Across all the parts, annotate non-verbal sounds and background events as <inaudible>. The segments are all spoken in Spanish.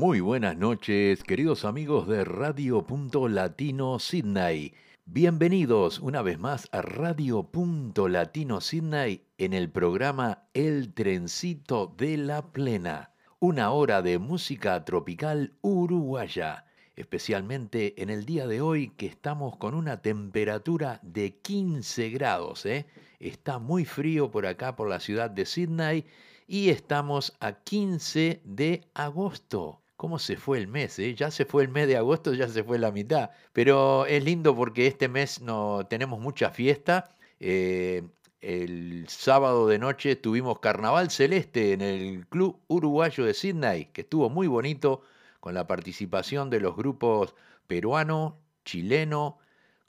Muy buenas noches, queridos amigos de Radio Punto Latino Sydney. Bienvenidos una vez más a Radio Punto Latino Sydney en el programa El Trencito de la Plena. Una hora de música tropical uruguaya, especialmente en el día de hoy que estamos con una temperatura de 15 grados. ¿eh? Está muy frío por acá, por la ciudad de Sydney, y estamos a 15 de agosto. ¿Cómo se fue el mes? eh? Ya se fue el mes de agosto, ya se fue la mitad. Pero es lindo porque este mes no tenemos mucha fiesta. Eh, el sábado de noche tuvimos Carnaval Celeste en el Club Uruguayo de Sydney, que estuvo muy bonito con la participación de los grupos peruano, chileno,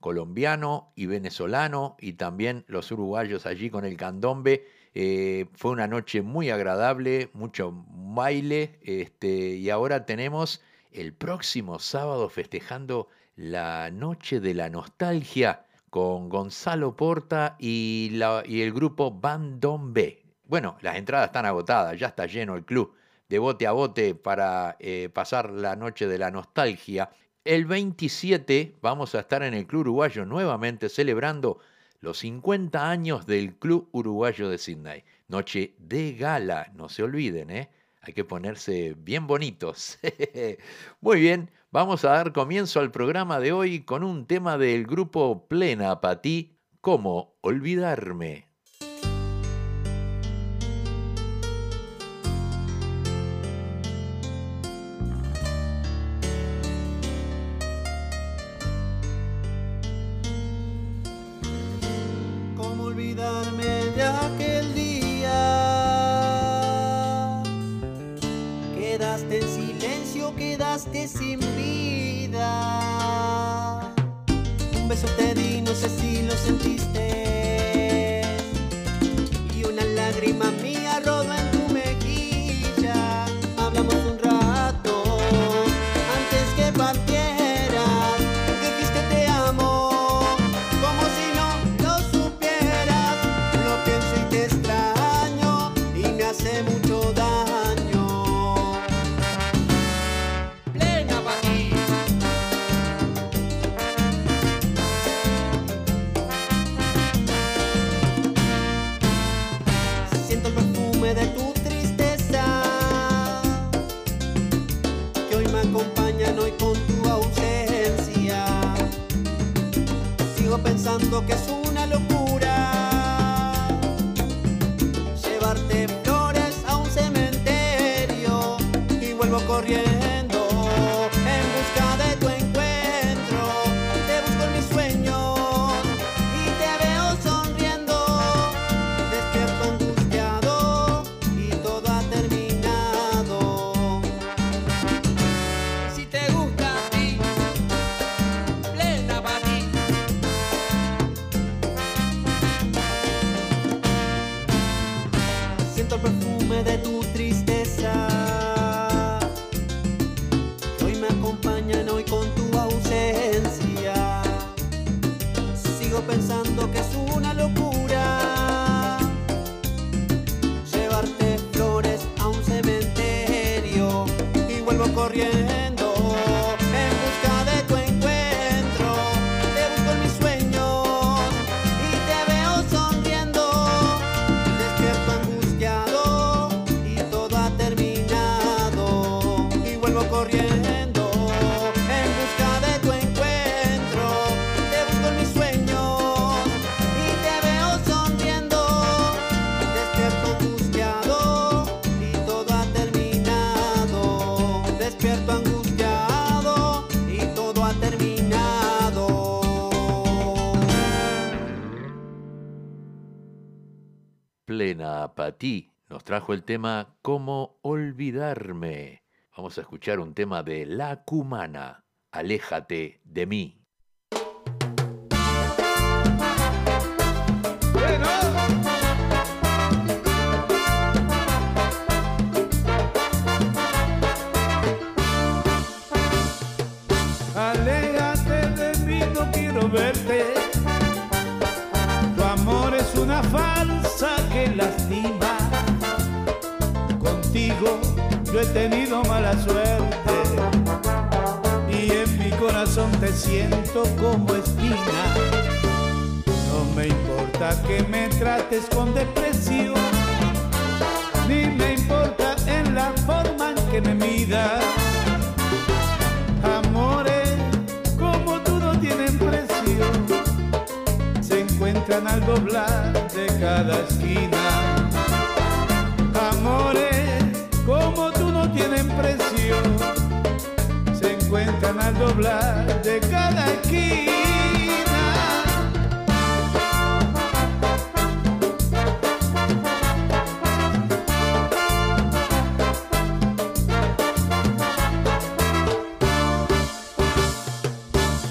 colombiano y venezolano y también los uruguayos allí con el candombe. Eh, fue una noche muy agradable, mucho baile, este, y ahora tenemos el próximo sábado festejando la Noche de la Nostalgia con Gonzalo Porta y, el grupo Bandombe. Bueno, las entradas están agotadas, ya está lleno el club de bote a bote para eh, pasar la Noche de la Nostalgia. El 27 vamos a estar en el Club Uruguayo nuevamente celebrando los 50 años del Club Uruguayo de Sydney. Noche de gala, no se olviden, ¿eh? Hay que ponerse bien bonitos. <laughs> Muy bien, vamos a dar comienzo al programa de hoy con un tema del grupo Plena Patí, ¿Cómo olvidarme? Y nos trajo el tema Cómo olvidarme. Vamos a escuchar un tema de La Cumana, Aléjate de mí. Verte. Yo he tenido mala suerte. Y en mi corazón te siento como espina. No me importa que me trates con depresión. Ni me importa en la forma en que me miras. Amores como tú no tienen precio. Se encuentran al doblar de cada esquina. Al doblar de cada esquina.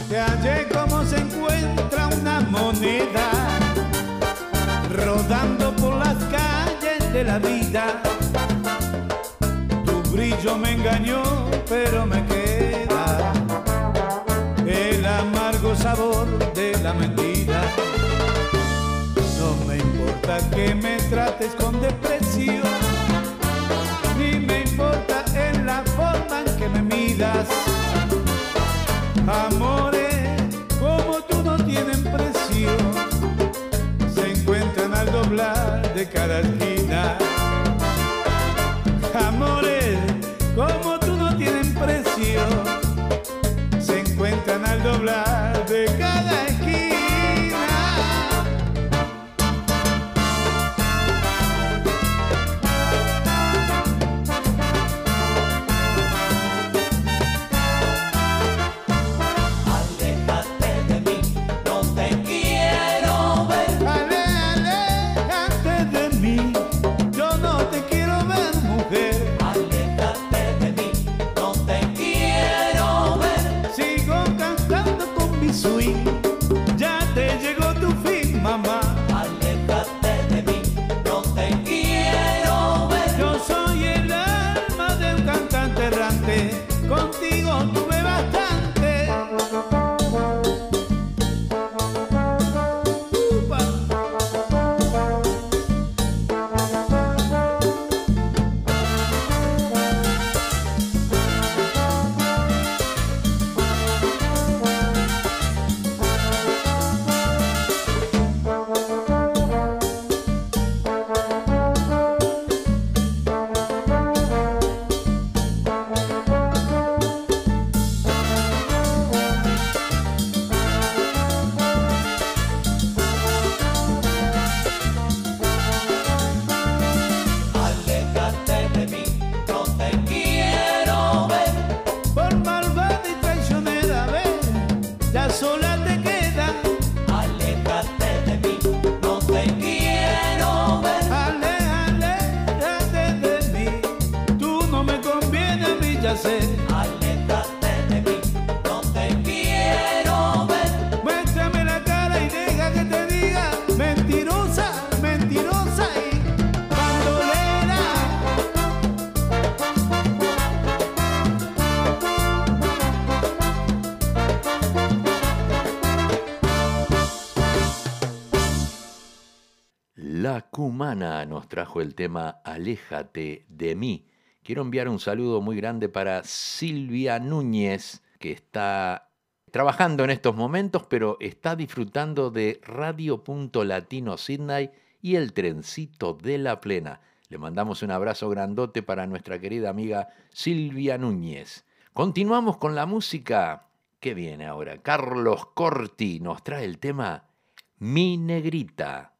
Te hallé como se encuentra una moneda rodando por las calles de la vida. Tu brillo me engañó, pero me queda mentira. No me importa que me trates con depresión, ni me importa en la forma en que me miras. Amores como tú no tienen precio, se encuentran al doblar de cada esquina. Amores como tú no tienen precio, se encuentran al doblar de cada esquina. Trajo el tema Aléjate de mí. Quiero enviar un saludo muy grande para Silvia Núñez, que está trabajando en estos momentos, pero está disfrutando de Radio Punto Latino Sydney y el trencito de la plena. Le mandamos un abrazo grandote para nuestra querida amiga Silvia Núñez. Continuamos con la música. ¿Qué viene ahora? Carlos Corti nos trae el tema Mi Negrita.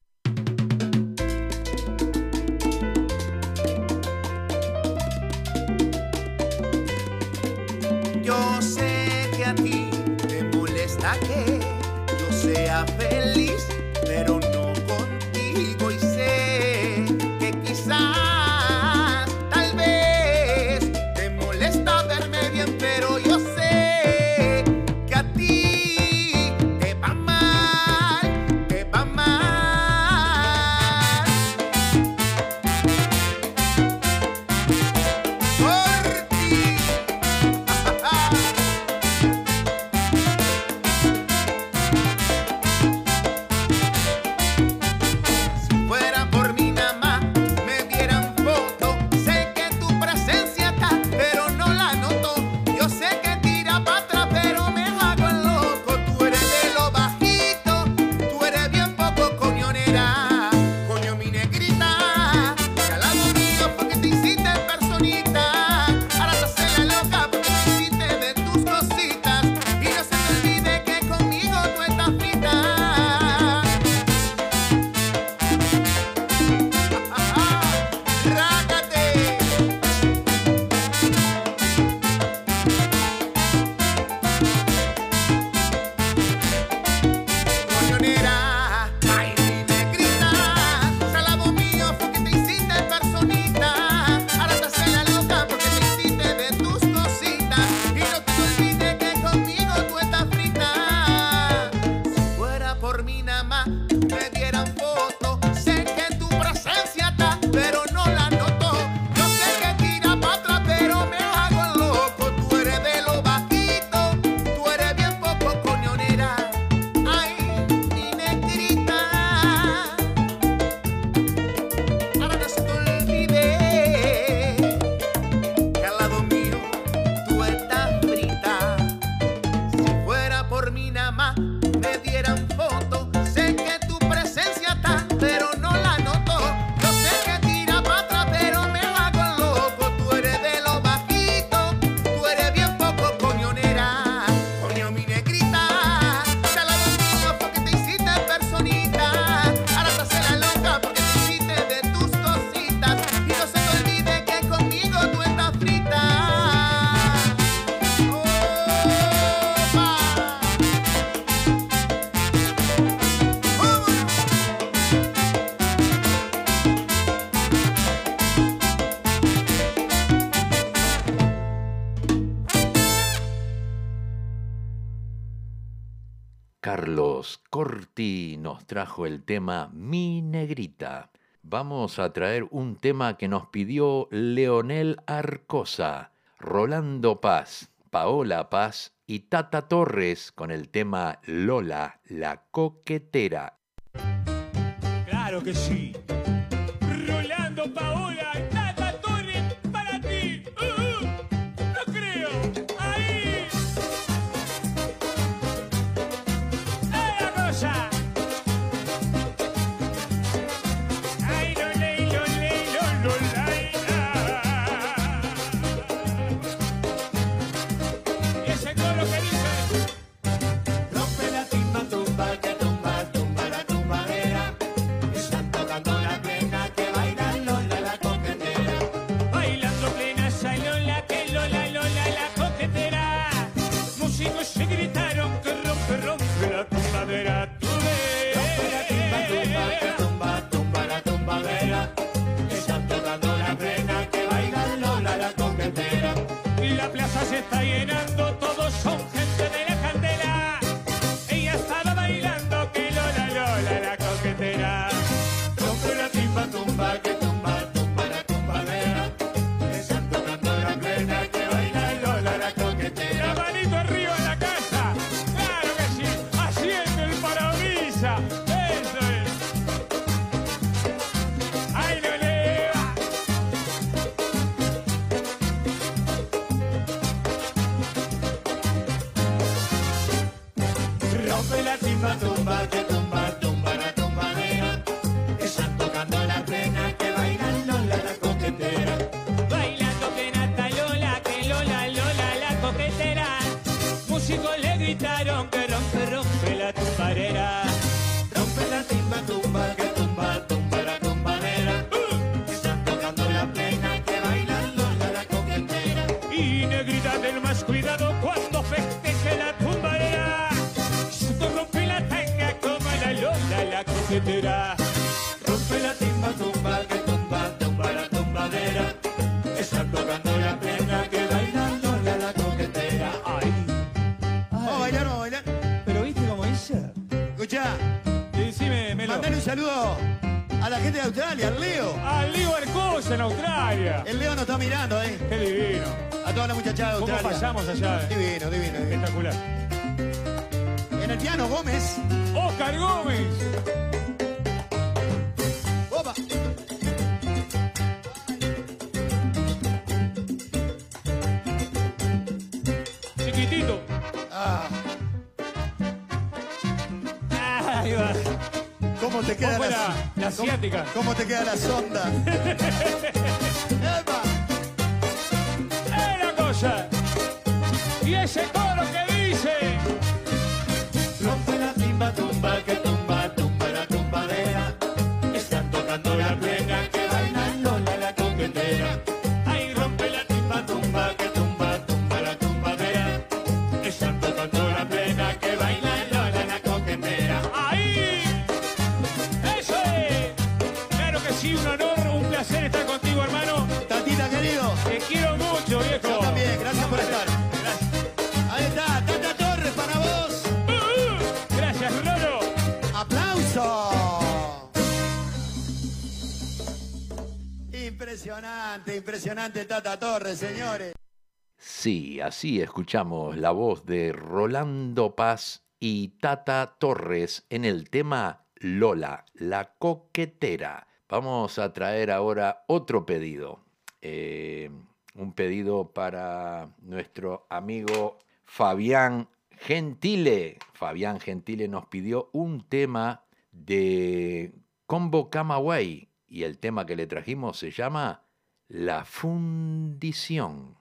trajo el tema Mi Negrita. Vamos a traer un tema que nos pidió Leonel Arcosa, Rolando Paz, Paola Paz y Tata Torres con el tema Lola, la coquetera. Claro que sí. saludo a la gente de Australia, al Leo. Al Leo Arcosa en Australia. El Leo nos está mirando, ¿eh? Qué divino. A toda la muchachada de Australia. ¿Cómo pasamos allá? Eh? Divino, divino, divino. Espectacular. En el piano Gómez. Oscar Gómez. asiática. ¿Cómo, cómo te queda la sonda? <laughs> ¡Epa! ¡Eh, la cosa! Así escuchamos la voz de Rolando Paz y Tata Torres en el tema Lola, la coquetera. Vamos a traer ahora otro pedido. Eh, un pedido para nuestro amigo Fabián Gentile. Fabián Gentile nos pidió un tema de Combo Camagüey y el tema que le trajimos se llama La Fundición.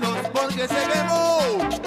dedos porque se.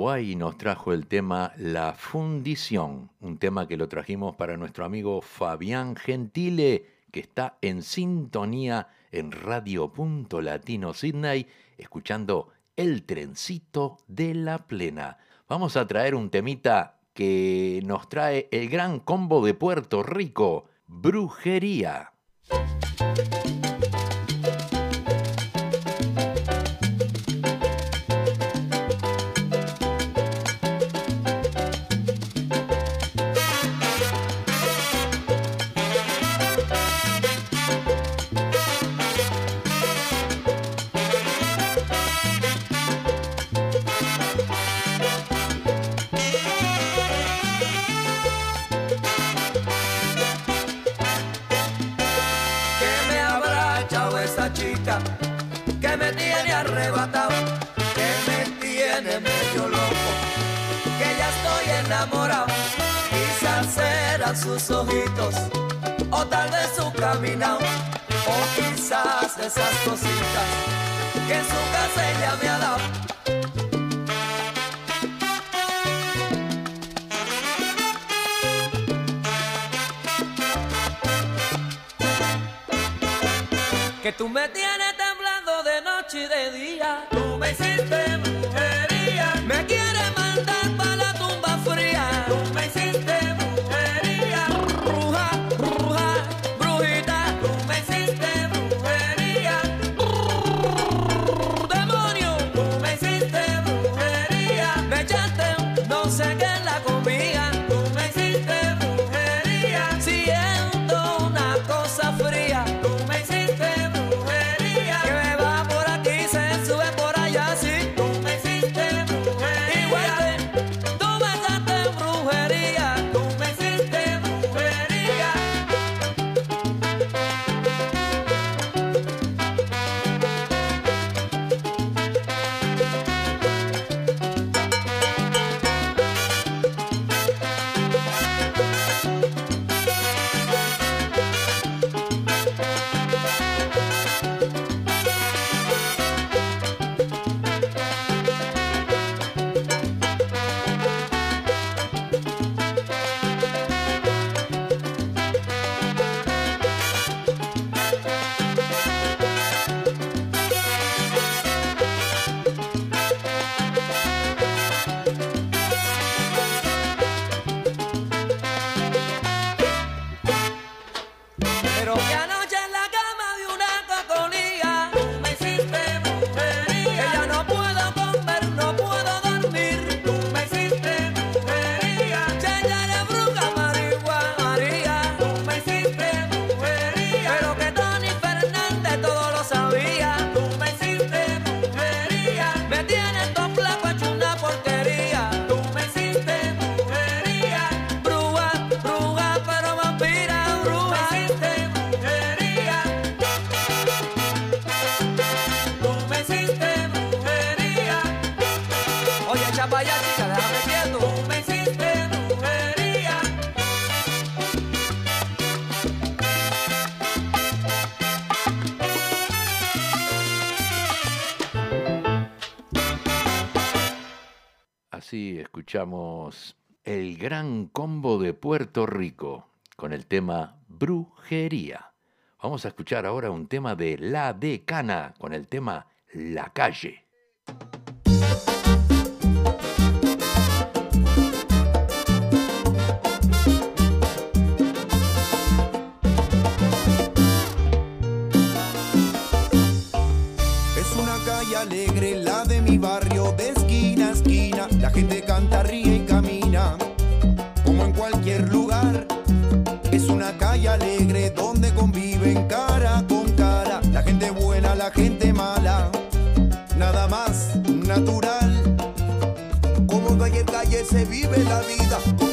Y nos trajo el tema La Fundición, un tema que lo trajimos para nuestro amigo Fabián Gentile, que está en sintonía en Radio Punto Latino Sydney, escuchando El Trencito de la Plena. Vamos a traer un temita que nos trae el gran combo de Puerto Rico, Brujería. sus ojitos, o tal vez su caminado, o quizás esas cositas que en su casa ella me ha dado. Que tú me tienes temblando de noche y de día, tú me hiciste escuchamos el gran combo de Puerto Rico con el tema Brujería. Vamos a escuchar ahora un tema de La Decana con el tema La Calle. La gente canta, ríe y camina, como en cualquier lugar. Es una calle alegre donde conviven cara con cara. La gente buena, la gente mala, nada más natural. Como en cualquier calle se vive la vida.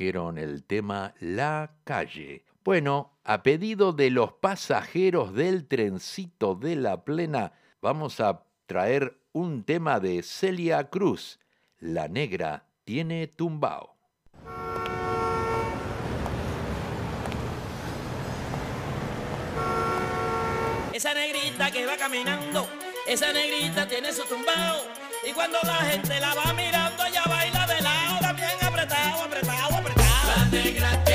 el tema La calle. Bueno, a pedido de los pasajeros del trencito de la plena, vamos a traer un tema de Celia Cruz. La negra tiene tumbao. Esa negrita que va caminando, esa negrita tiene su tumbao. Y cuando la gente la va mirando, ella baila alegra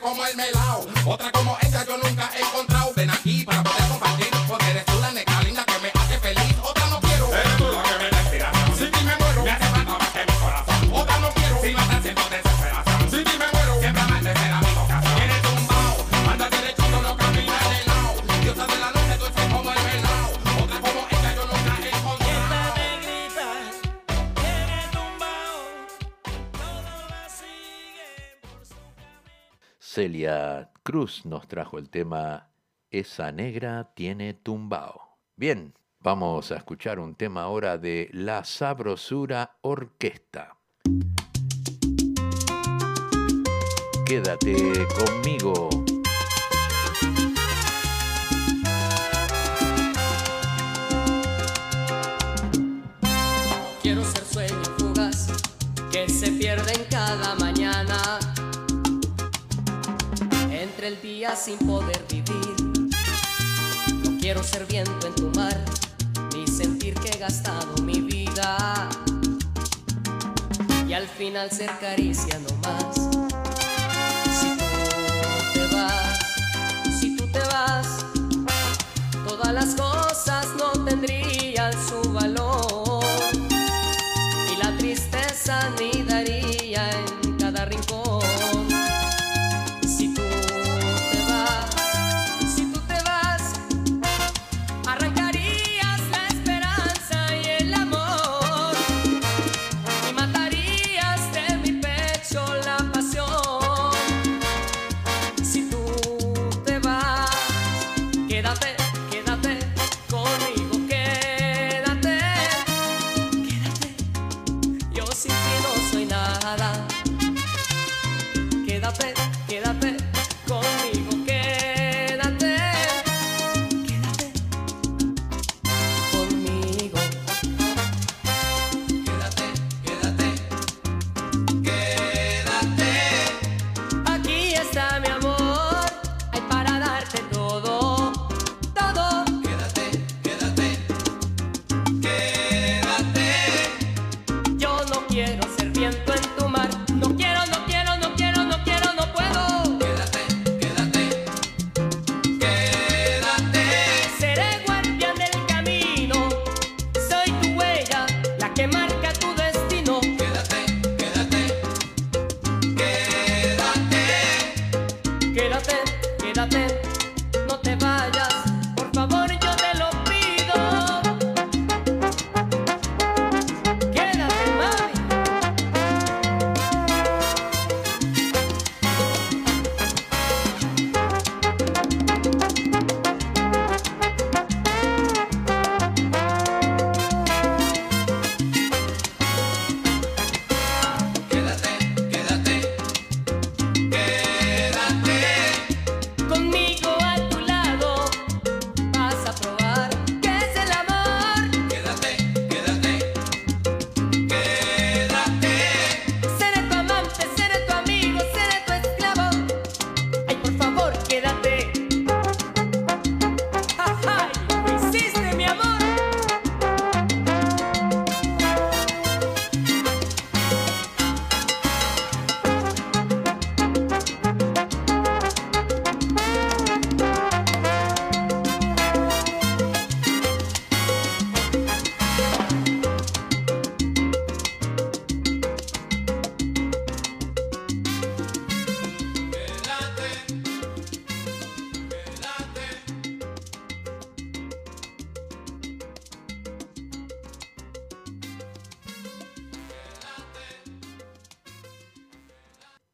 como el melao. Otra como esa yo nunca he encontrado. Ven aquí para poder compartir, porque eres Celia Cruz nos trajo el tema Esa negra tiene tumbao. Bien, vamos a escuchar un tema ahora de La Sabrosura Orquesta. Quédate conmigo. Quiero ser sueño fugaz que se pierde en cada mañana encuentre el día sin poder vivir. No quiero ser viento en tu mar, ni sentir que he gastado mi vida. Y al final ser caricia no más. Si tú te vas, si tú te vas, todas las cosas no tendrían su valor. Y la tristeza ni la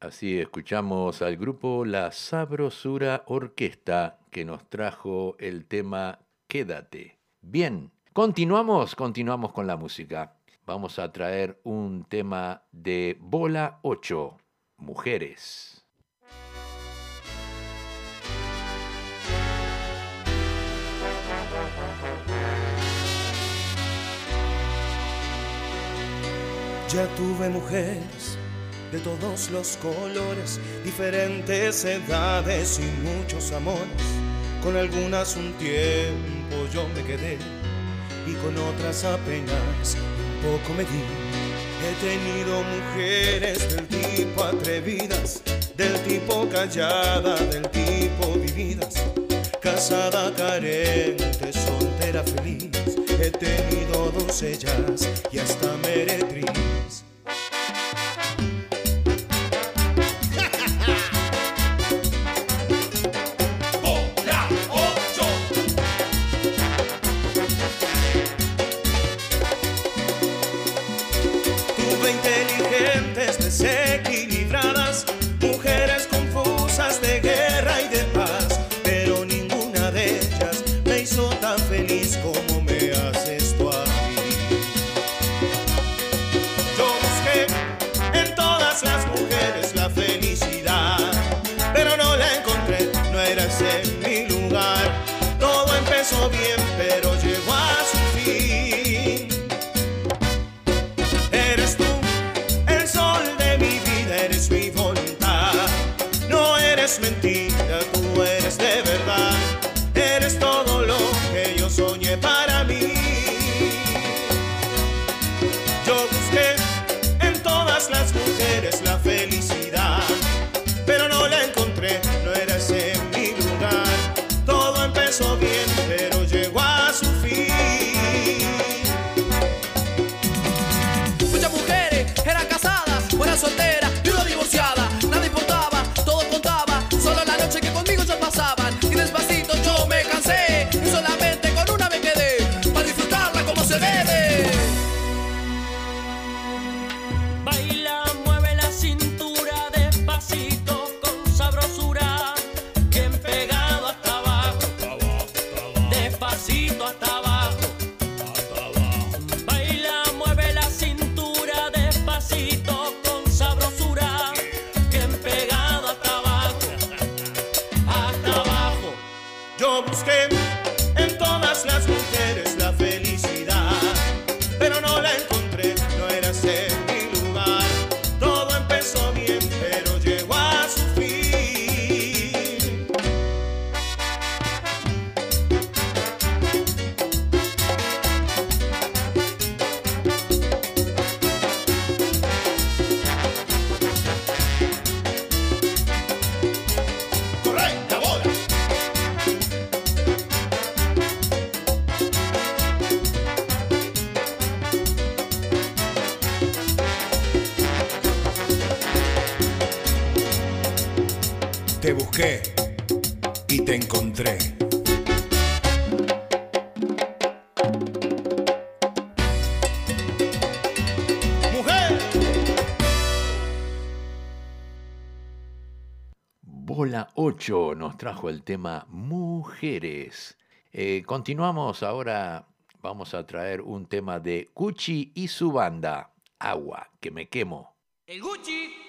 Así escuchamos al grupo La Sabrosura Orquesta que nos trajo el tema Quédate. Bien, continuamos, continuamos con la música. Vamos a traer un tema de Bola 8, Mujeres. Ya tuve mujeres de todos los colores, diferentes edades y muchos amores. Con algunas un tiempo yo me quedé y con otras apenas un poco me di. He tenido mujeres del tipo atrevidas, del tipo callada, del tipo vividas, casada, carente, soltera, feliz. He tenido doncellas y hasta meretriz. mi lugar. Todo empezó bien, pero llegó a Te busqué y te encontré. ¡Mujer! Bola 8 nos trajo el tema Mujeres. Eh, continuamos ahora, vamos a traer un tema de Gucci y su banda, Agua, que me quemo. El Gucci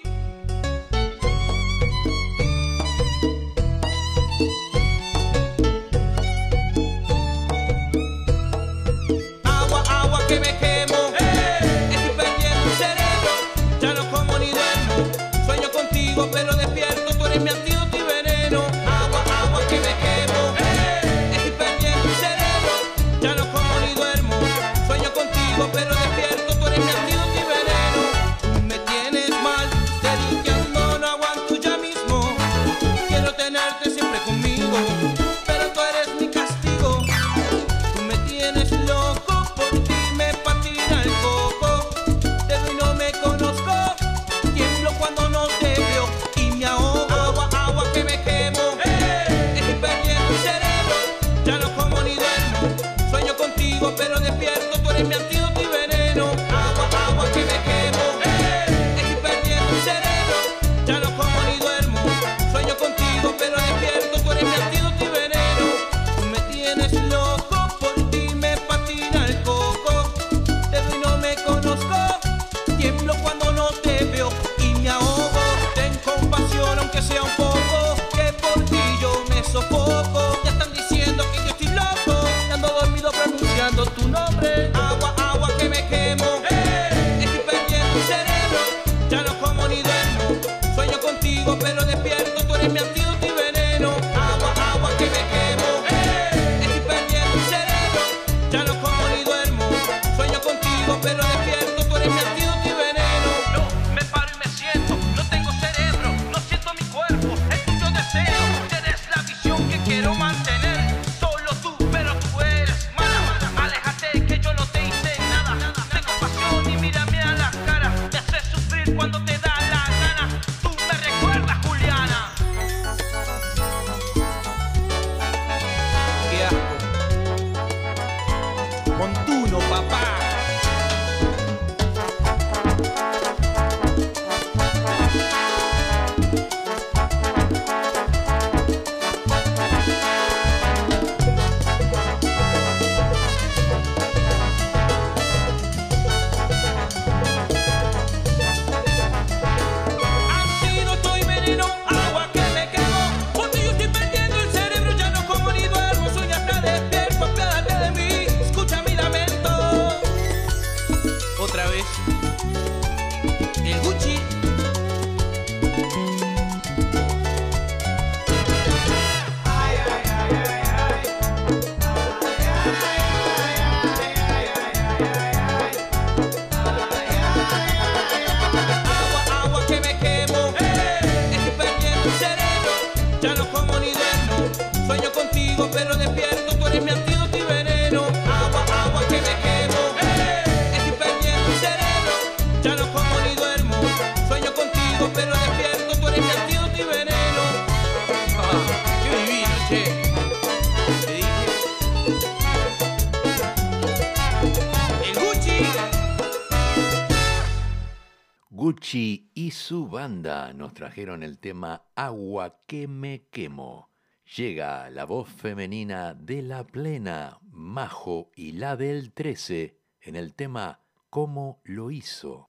Gucci y su banda nos trajeron el tema Agua que me quemo. Llega la voz femenina de la plena, Majo y la del 13 en el tema Cómo lo hizo.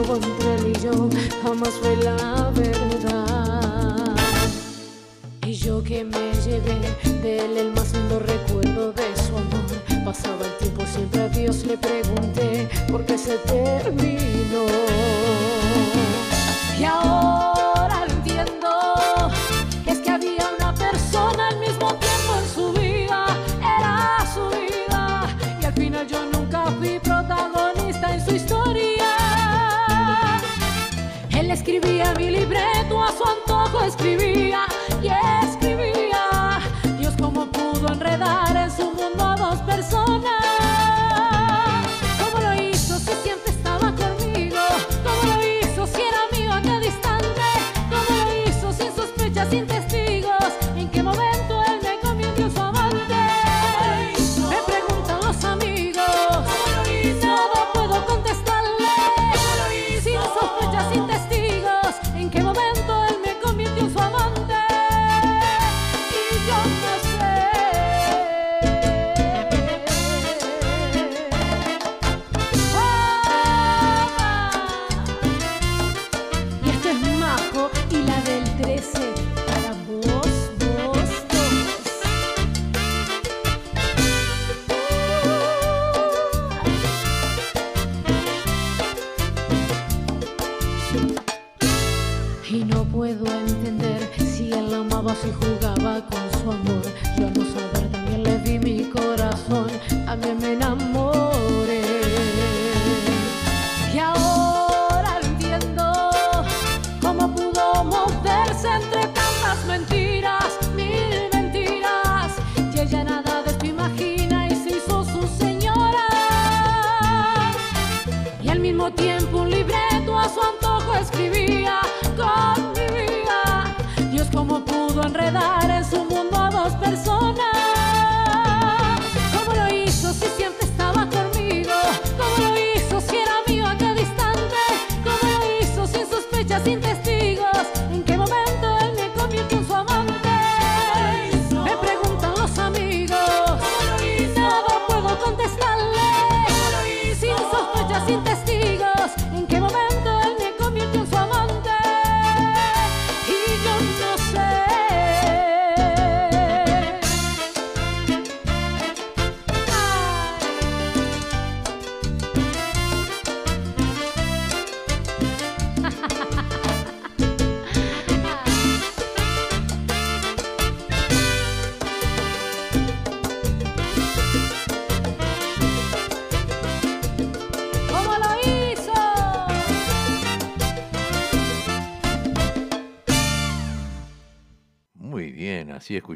hubo entre él y yo jamás fue la verdad. Y yo que me llevé de él el más lindo recuerdo de su amor. Pasaba el tiempo, siempre a Dios le pregunté por qué se terminó. Y ahora. escrevia a me livrei.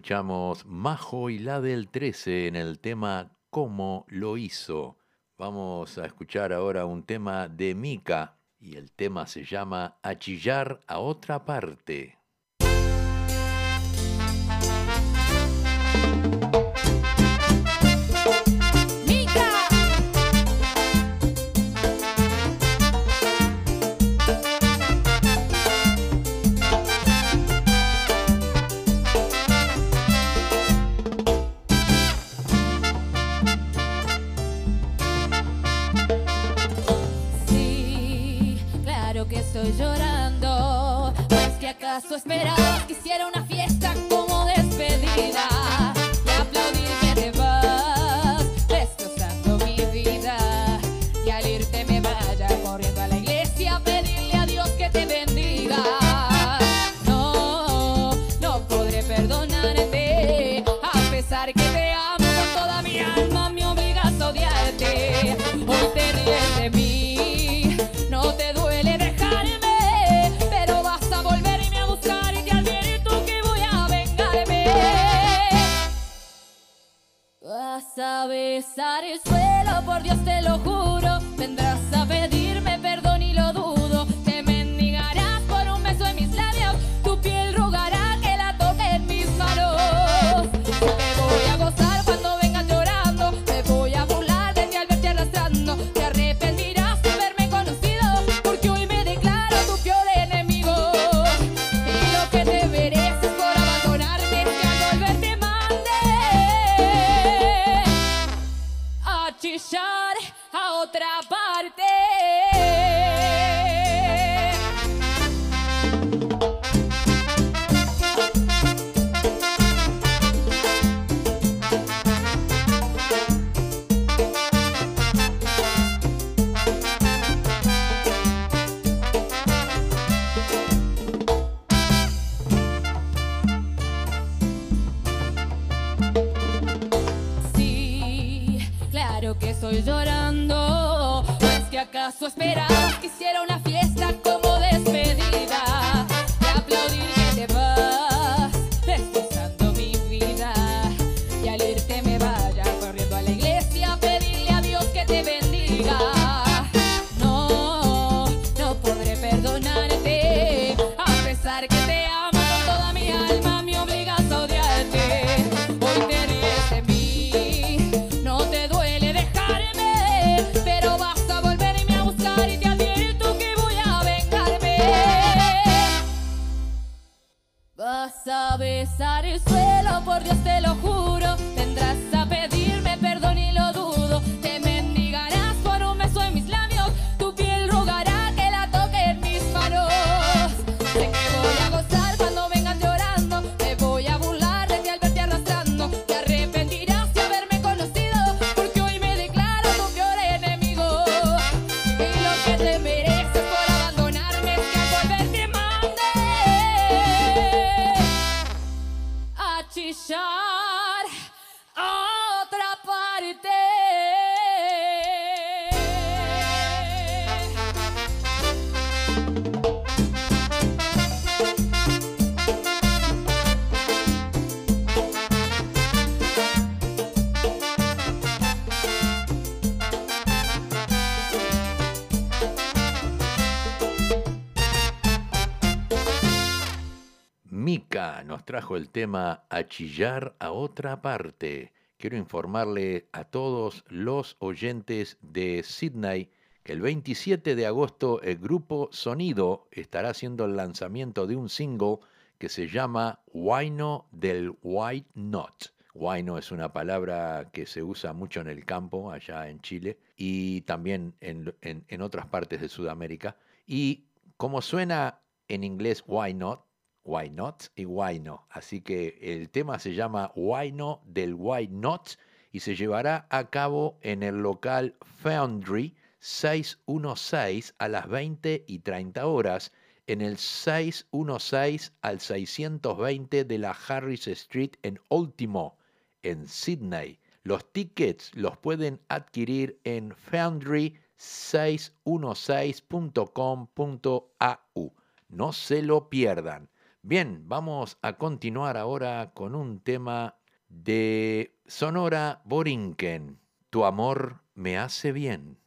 escuchamos Majo y la del 13 en el tema Cómo lo hizo. Vamos a escuchar ahora un tema de Mica y el tema se llama A chillar a otra parte. su esperado quisiera una fiesta como despedida. besar el suelo, por Dios te lo juro. Nos trajo el tema A chillar a otra parte. Quiero informarle a todos los oyentes de Sydney que el 27 de agosto el grupo Sonido estará haciendo el lanzamiento de un single que se llama Wino del White Not. Wino es una palabra que se usa mucho en el campo, allá en Chile, y también en, en- en otras partes de Sudamérica. Y como suena en inglés Why Not, Why Not y Why No. Así que el tema se llama Why No del Why Not y se llevará a cabo en el local Foundry 616 a las 20 y 30 horas en el 616 al 620 de la Harris Street en Ultimo, en Sydney. Los tickets los pueden adquirir en foundry616.com.au. No se lo pierdan. Bien, vamos a continuar ahora con un tema de Sonora Borinquen. Tu amor me hace bien.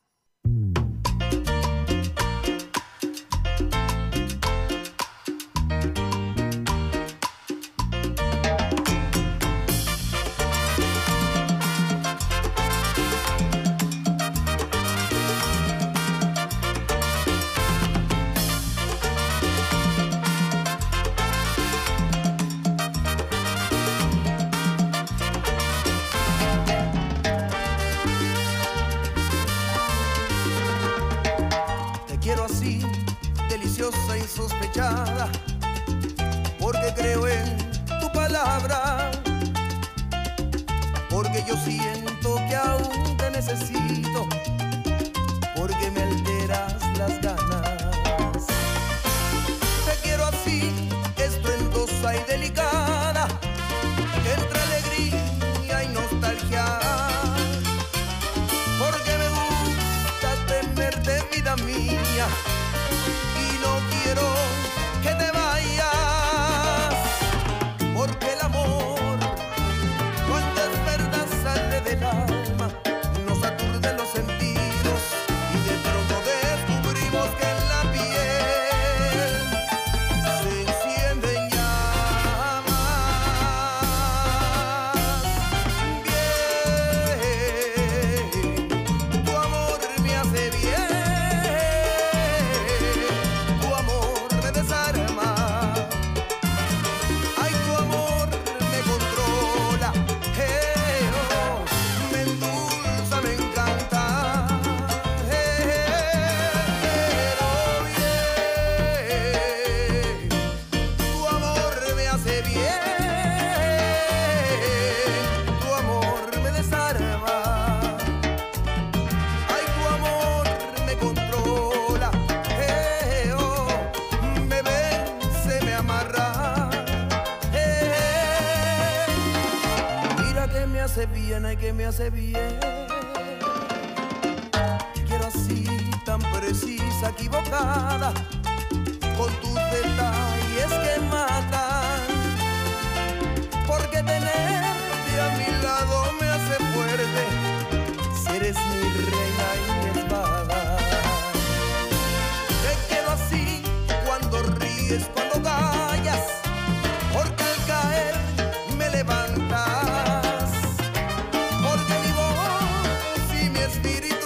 Espíritu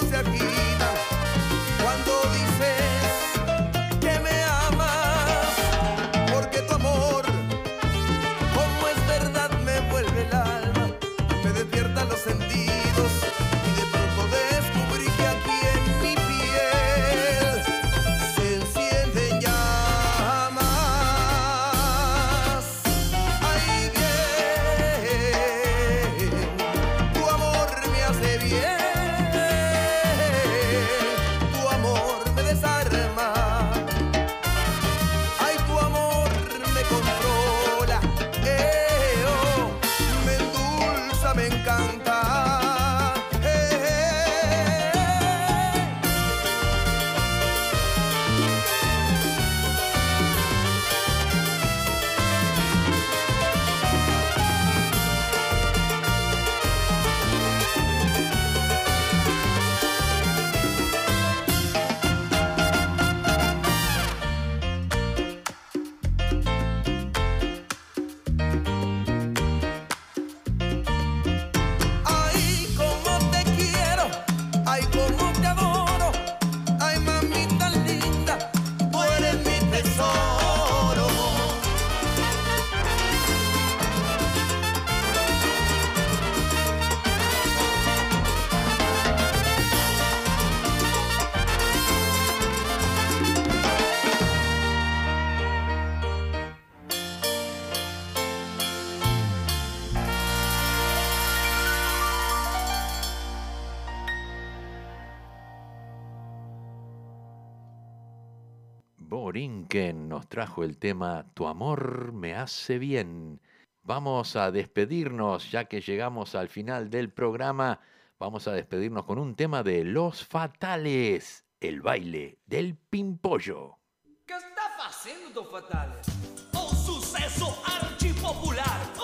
nos trajo el tema Tu amor me hace bien. Vamos a despedirnos ya que llegamos al final del programa. Vamos a despedirnos con un tema de Los Fatales, el baile del pimpollo. ¿Qué está haciendo Fatales? Un suceso archipopular.